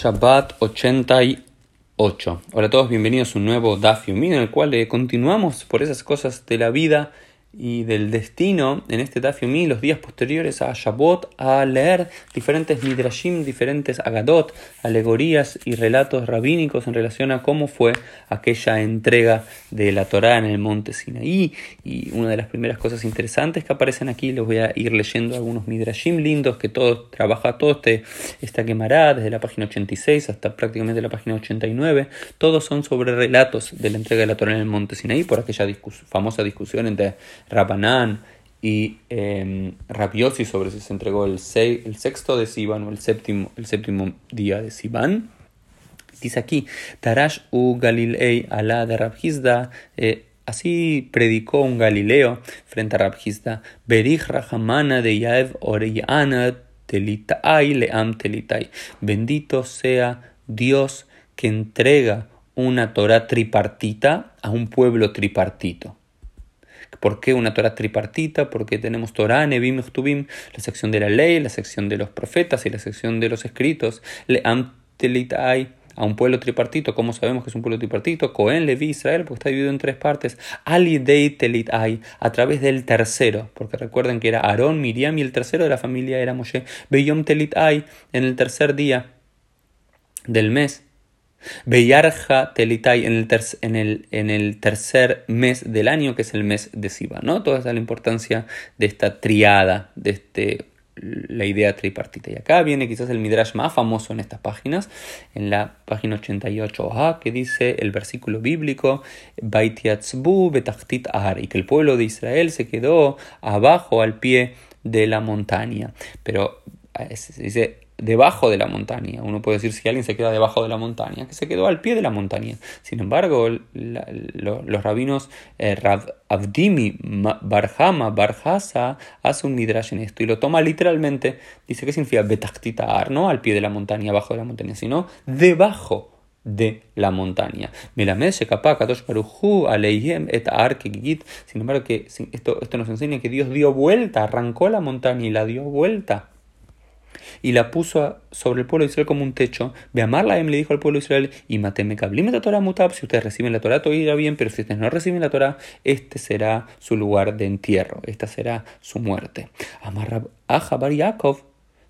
Shabbat 88. Hola a todos, bienvenidos a un nuevo Daf en el cual eh, continuamos por esas cosas de la vida y del destino en este Daf los días posteriores a Shabbat a leer diferentes midrashim, diferentes agadot, alegorías y relatos rabínicos en relación a cómo fue aquella entrega de la Torá en el monte Sinaí. Y una de las primeras cosas interesantes que aparecen aquí les voy a ir leyendo algunos midrashim lindos que todo trabaja todo este esta quemará desde la página 86 hasta prácticamente la página 89 todos son sobre relatos de la entrega de la Torá en el monte Sinaí por aquella famosa discusión entre Rabanán y eh, sobre si se entregó el, el, sexto de Sivan o el séptimo, el séptimo día de Sivan. Dice aquí, Tarash u Galilei alá de eh, así predicó un Galileo frente a Rabhizda, Berich Rahamana de Yaev Oreyana Telitai Leam Telitai. Bendito sea Dios que entrega una Torah tripartita a un pueblo tripartito. ¿Por qué una Torah tripartita? Porque tenemos Torah, Nebim, Tubim, la sección de la ley, la sección de los profetas y la sección de los escritos. Le Amtelitai, a un pueblo tripartito. ¿Cómo sabemos que es un pueblo tripartito? Cohen, Levi, Israel, porque está dividido en tres partes. Ali Telitai, a través del tercero, porque recuerden que era Aarón, Miriam y el tercero de la familia era Moshe. Beyom Telitai, en el tercer día del mes Beyarja Telitai en el, en, el, en el, tercer mes del año, que es el mes de Siva. ¿no? Toda la importancia de esta triada, de este, la idea tripartita. Y acá viene quizás el midrash más famoso en estas páginas, en la página 88a, que dice el versículo bíblico, betachtit y que el pueblo de Israel se quedó abajo al pie de la montaña. Pero eh, dice debajo de la montaña. Uno puede decir si alguien se queda debajo de la montaña, que se quedó al pie de la montaña. Sin embargo, los rabinos eh, Rav Avdimi Barhama Barhasa hace un midrash en esto y lo toma literalmente. Dice que significa betaktitar, no al pie de la montaña, abajo de la montaña, sino debajo de la montaña. Sin embargo, que esto, esto nos enseña que Dios dio vuelta, arrancó la montaña y la dio vuelta y la puso sobre el pueblo de Israel como un techo. Ve amarla, le dijo al pueblo de Israel, y mateme la Torah mutab, si ustedes reciben la Torah todo irá bien, pero si ustedes no reciben la Torah, este será su lugar de entierro, esta será su muerte. Amarra a Yaakov,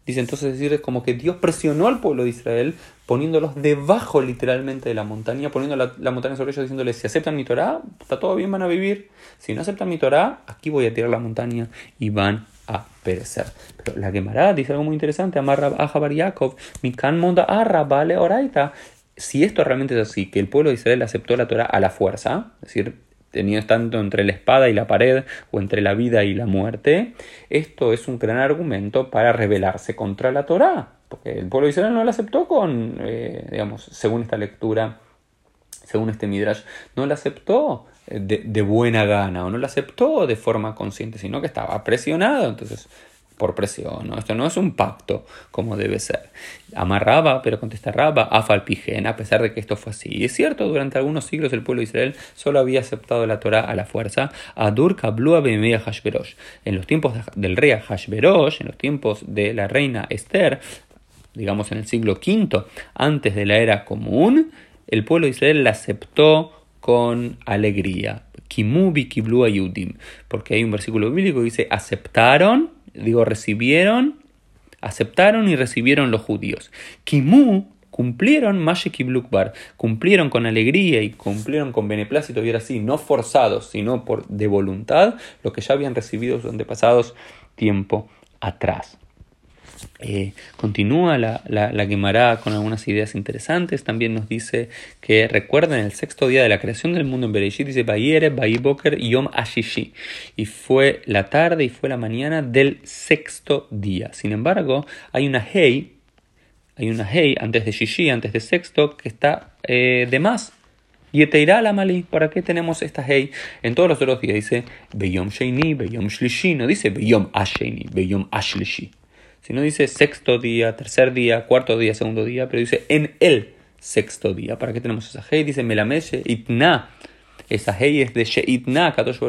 dice entonces decir, como que Dios presionó al pueblo de Israel poniéndolos debajo literalmente de la montaña, poniendo la, montaña sobre ellos, diciéndoles, si aceptan mi Torah, está todo bien, van a vivir. Si no aceptan mi Torah, aquí voy a tirar la montaña y van a perecer. Pero la Gemara dice algo muy interesante, amarra a Yaakov, mi monda arra vale oraita. Si esto realmente es así, que el pueblo de Israel aceptó la Torah a la fuerza, es decir, teniendo tanto entre la espada y la pared o entre la vida y la muerte, esto es un gran argumento para rebelarse contra la Torah, porque el pueblo de Israel no la aceptó con, eh, digamos, según esta lectura, según este Midrash, no la aceptó de, buena gana o no la aceptó de forma consciente, sino que estaba presionado, entonces por presión, ¿no? Esto no es un pacto como debe ser. Amarraba, pero contesta Raba, Afalpigen, a pesar de que esto fue así. Y es cierto, durante algunos siglos el pueblo de Israel solo había aceptado la Torah a la fuerza, Adur Kablua Bemeya Hashverosh. En los tiempos del rey Hashverosh, en los tiempos de la reina Esther, digamos en el siglo V, antes de la era común, el pueblo de Israel la aceptó con alegría. Kimubi kiblu ayudim. Porque hay un versículo bíblico que dice aceptaron, digo recibieron, aceptaron y recibieron los judíos. Kimu cumplieron Mashekiblukbar, cumplieron con alegría y cumplieron con beneplácito, y era así, no forzados, sino por de voluntad, lo que ya habían recibido sus antepasados tiempo atrás. Eh, continúa la, la, con algunas ideas interesantes. También nos dice que recuerden el sexto día de la creación del mundo en Bereshit, dice Bayere, Bayiboker, Yom Ashishi. Y fue la tarde y fue la mañana del sexto día. Sin embargo, hay una Hei, hay una Hei antes de Shishi, antes de sexto, que está eh, de más. Y irá la Mali, ¿para qué tenemos esta Hei? En todos los otros días dice Beyom Sheini, Beyom Shlishi, no dice Beyom Asheini, Beyom Ashlishi. Si no dice sexto día, tercer día, cuarto día, segundo día, pero dice en el sexto día. ¿Para qué tenemos esa hey? Dice Melamed Itna. Esa hey es de Sheitna, Kadosh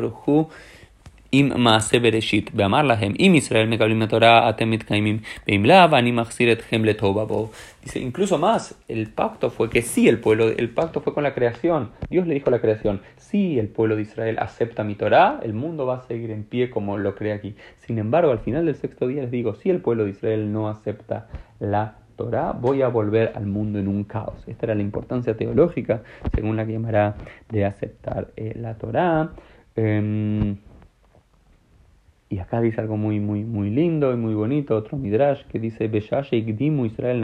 Maase Bereshit, Beamar Lahem, Im Israel Mekablim Torah, Atem Mitkaimim, Beim Lav, Ani Machziret Hem Letovabo. Dice, incluso más, el pacto fue que sí, el pueblo, el pacto fue con la creación. Dios le dijo a la creación, si el pueblo de Israel acepta mi Torah, el mundo va a seguir en pie como lo cree aquí. Sin embargo, al final del sexto día les digo, si el pueblo de Israel no acepta la Torah, voy a volver al mundo en un caos. Esta era la importancia teológica, según la que llamará de aceptar eh, la Torah. Eh, y acá dice algo muy, muy, muy lindo y muy bonito, otro midrash que dice, Israel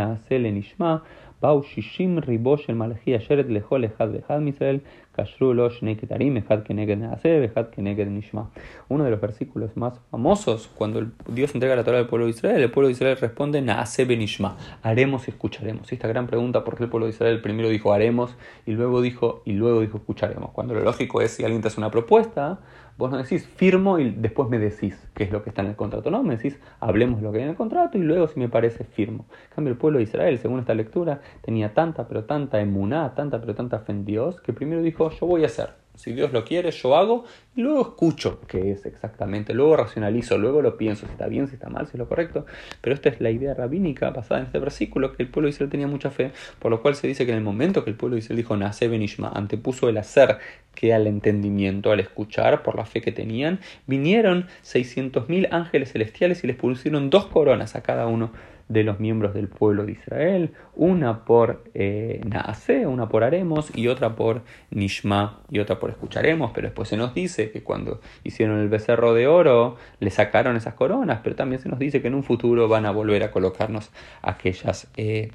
Shishim Ribosh el Malachi Asheret Lechol Echad Bechad Misrael, Kashru Lo Shnei Ketarim, Echad Keneged Naasel, Echad Keneged Nishma. Uno de los versículos más famosos, cuando Dios entrega la Torah al pueblo de Israel, el pueblo de Israel responde, Naase Benishma, haremos y escucharemos. Esta gran pregunta, ¿por qué el pueblo de Israel primero dijo haremos y luego dijo, y luego dijo escucharemos? Cuando lo lógico es, si alguien te hace una propuesta, Vos no decís firmo y después me decís qué es lo que está en el contrato. No, me decís hablemos lo que hay en el contrato y luego si me parece firmo. En cambio, el pueblo de Israel, según esta lectura, tenía tanta pero tanta emuná, tanta pero tanta fe en Dios, que primero dijo yo voy a hacer. Si Dios lo quiere, yo hago y luego escucho qué es exactamente. Luego racionalizo, luego lo pienso si está bien, si está mal, si es lo correcto. Pero esta es la idea rabínica basada en este versículo, que el pueblo de Israel tenía mucha fe, por lo cual se dice que en el momento que el pueblo de Israel dijo Nace Benishma, antepuso el hacer que al entendimiento, al escuchar, por la fe que tenían, vinieron 600.000 ángeles celestiales y les pusieron dos coronas a cada uno de los miembros del pueblo de Israel, una por eh, Naase, una por Haremos y otra por Nishma y otra por Escucharemos, pero después se nos dice que cuando hicieron el becerro de oro le sacaron esas coronas, pero también se nos dice que en un futuro van a volver a colocarnos aquellas eh,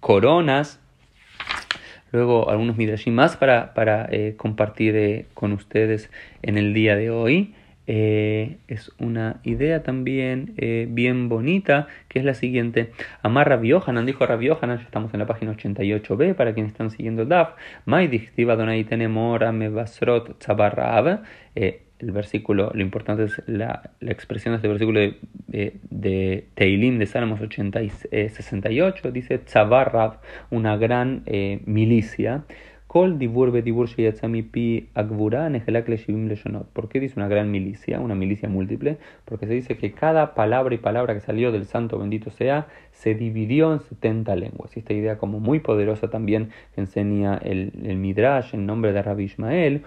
coronas. Luego algunos midrashim más para, para eh, compartir eh, con ustedes en el día de hoy. Eh, es una idea también eh, bien bonita, que es la siguiente. Amar Rabbi Yohanan, dijo Rabbi Yohanan, ya estamos en la página 88b, para quienes están siguiendo el DAF, Donai eh, el versículo, lo importante es la, la expresión de este versículo de, de, de Teilim de Salmos 80 y, 68, dice Tzabarrav, una gran milicia. ¿Por qué dice una gran milicia, una milicia múltiple? Porque se dice que cada palabra y palabra que salió del santo bendito sea se dividió en 70 lenguas. Y esta idea como muy poderosa también que enseña el, Midrash en nombre de Rabbi Ismael,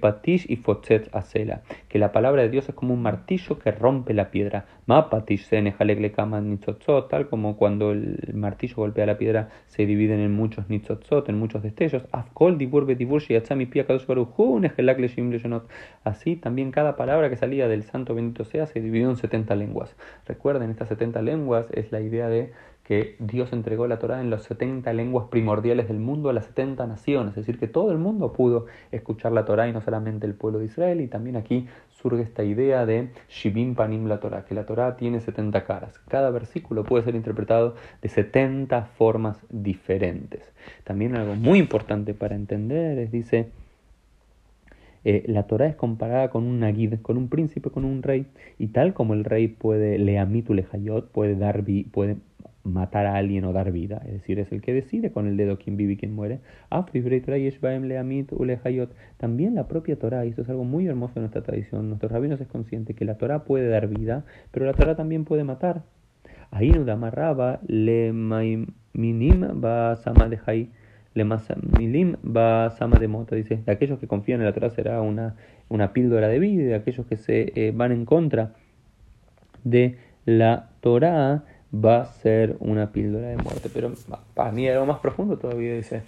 patish y fotzet asela, que la palabra de Dios es como un martillo que rompe la piedra. Ma patish tal como cuando el martillo golpea la piedra se dividen en muchos nitzotzot, en muchos destellos. Así también cada palabra que salía del santo bendito sea se dividió en 70 lenguas. Recuerden, estas 70 lenguas es la idea de que Dios entregó la Torah en las 70 lenguas primordiales del mundo a las 70 naciones, es decir, que todo el mundo pudo escuchar la Torah y no solamente el pueblo de Israel, y también aquí surge esta idea de Shibim Panim la Torah, que la Torah tiene 70 caras. Cada versículo puede ser interpretado de 70 formas diferentes. También algo muy importante para entender es, dice, eh, la Torah es comparada con un nagid, con un príncipe, con un rey, y tal como el rey puede leamitu lejayot, puede dar puede matar a alguien o dar vida, es decir, es el que decide con el dedo quién vive y quién muere. También la propia Torah, y esto es algo muy hermoso en nuestra tradición, nuestros rabinos es consciente que la Torah puede dar vida, pero la Torah también puede matar. Le minim de le milim va sama de mota, dice, de aquellos que confían en la Torah será una, una píldora de vida, de aquellos que se eh, van en contra de la Torah va a ser una píldora de muerte. Pero para mí algo más profundo todavía dice,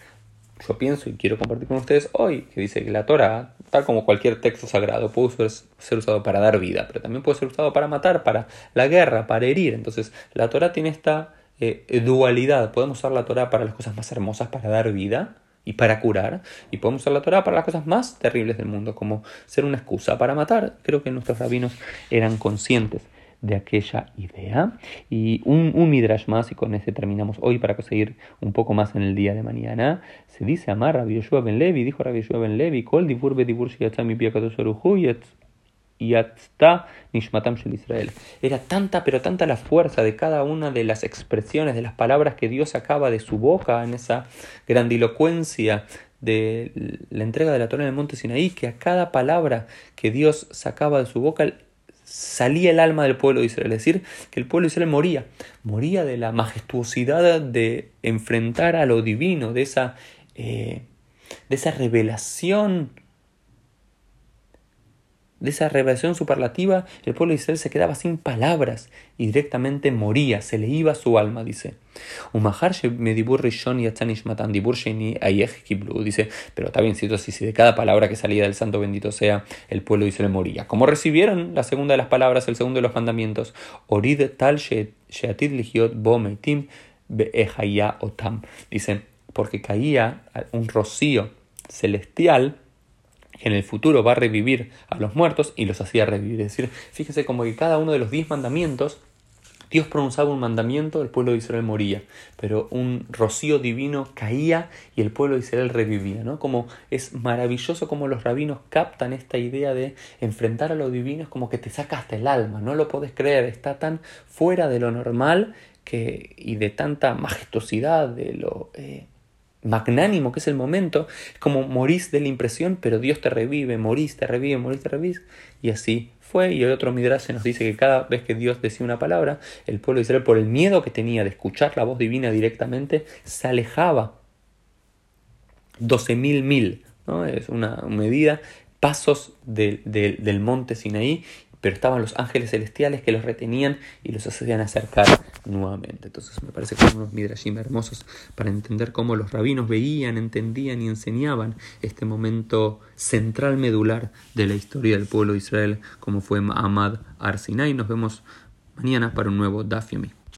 yo pienso y quiero compartir con ustedes hoy, que dice que la Torah, tal como cualquier texto sagrado, puede ser usado para dar vida, pero también puede ser usado para matar, para la guerra, para herir. Entonces la Torah tiene esta eh, dualidad. Podemos usar la Torah para las cosas más hermosas, para dar vida y para curar, y podemos usar la Torah para las cosas más terribles del mundo, como ser una excusa para matar. Creo que nuestros rabinos eran conscientes de aquella idea. Y un, midrash más, y con ese terminamos hoy para conseguir un poco más en el día de mañana. Se dice Amar Rabbi ben Levi, dijo Rabbi Yoshua ben Levi, Kol divur bedivur shiyatzami nishmatam shel Israel. Era tanta, pero tanta la fuerza de cada una de las expresiones, de las palabras que Dios sacaba de su boca en esa grandilocuencia de la entrega de la Torah en el monte Sinaí, que a cada palabra que Dios sacaba de su boca salía el alma del pueblo de Israel, es decir, que el pueblo de Israel moría, moría de la majestuosidad de enfrentar a lo divino, de esa, eh, de esa revelación de esa revelación superlativa, el pueblo de Israel se quedaba sin palabras y directamente moría, se le iba su alma, dice. Dice, pero está bien, si, de cada palabra que salía del santo bendito sea, el pueblo de Israel moría. ¿Cómo recibieron la segunda de las palabras, el segundo de los mandamientos? Orid tal otam. Dice, porque caía un rocío celestial en el futuro va a revivir a los muertos y los hacía revivir. Es decir, fíjense como que cada uno de los diez mandamientos, Dios pronunciaba un mandamiento, el pueblo de Israel moría, pero un rocío divino caía y el pueblo de Israel revivía. ¿no? Como es maravilloso como los rabinos captan esta idea de enfrentar a lo divino, es como que te saca hasta el alma, no lo podés creer, está tan fuera de lo normal que, y de tanta majestuosidad, de lo... Eh, magnánimo que es el momento, es como morís de la impresión, pero Dios te revive, morís, te revive, morís, te revive, y así fue. Y el otro Midrash nos dice que cada vez que Dios decía una palabra, el pueblo de Israel, por el miedo que tenía de escuchar la voz divina directamente, se alejaba. 12.000 mil, ¿no? es una medida, pasos del monte Sinaí, pero estaban los ángeles celestiales que los retenían y los hacían acercar nuevamente. Entonces me parece que son unos midrashim hermosos para entender cómo los rabinos veían, entendían y enseñaban este momento central medular de la historia del pueblo de Israel, como fue Ahmad Arsinai. Nos vemos mañana para un nuevo Daf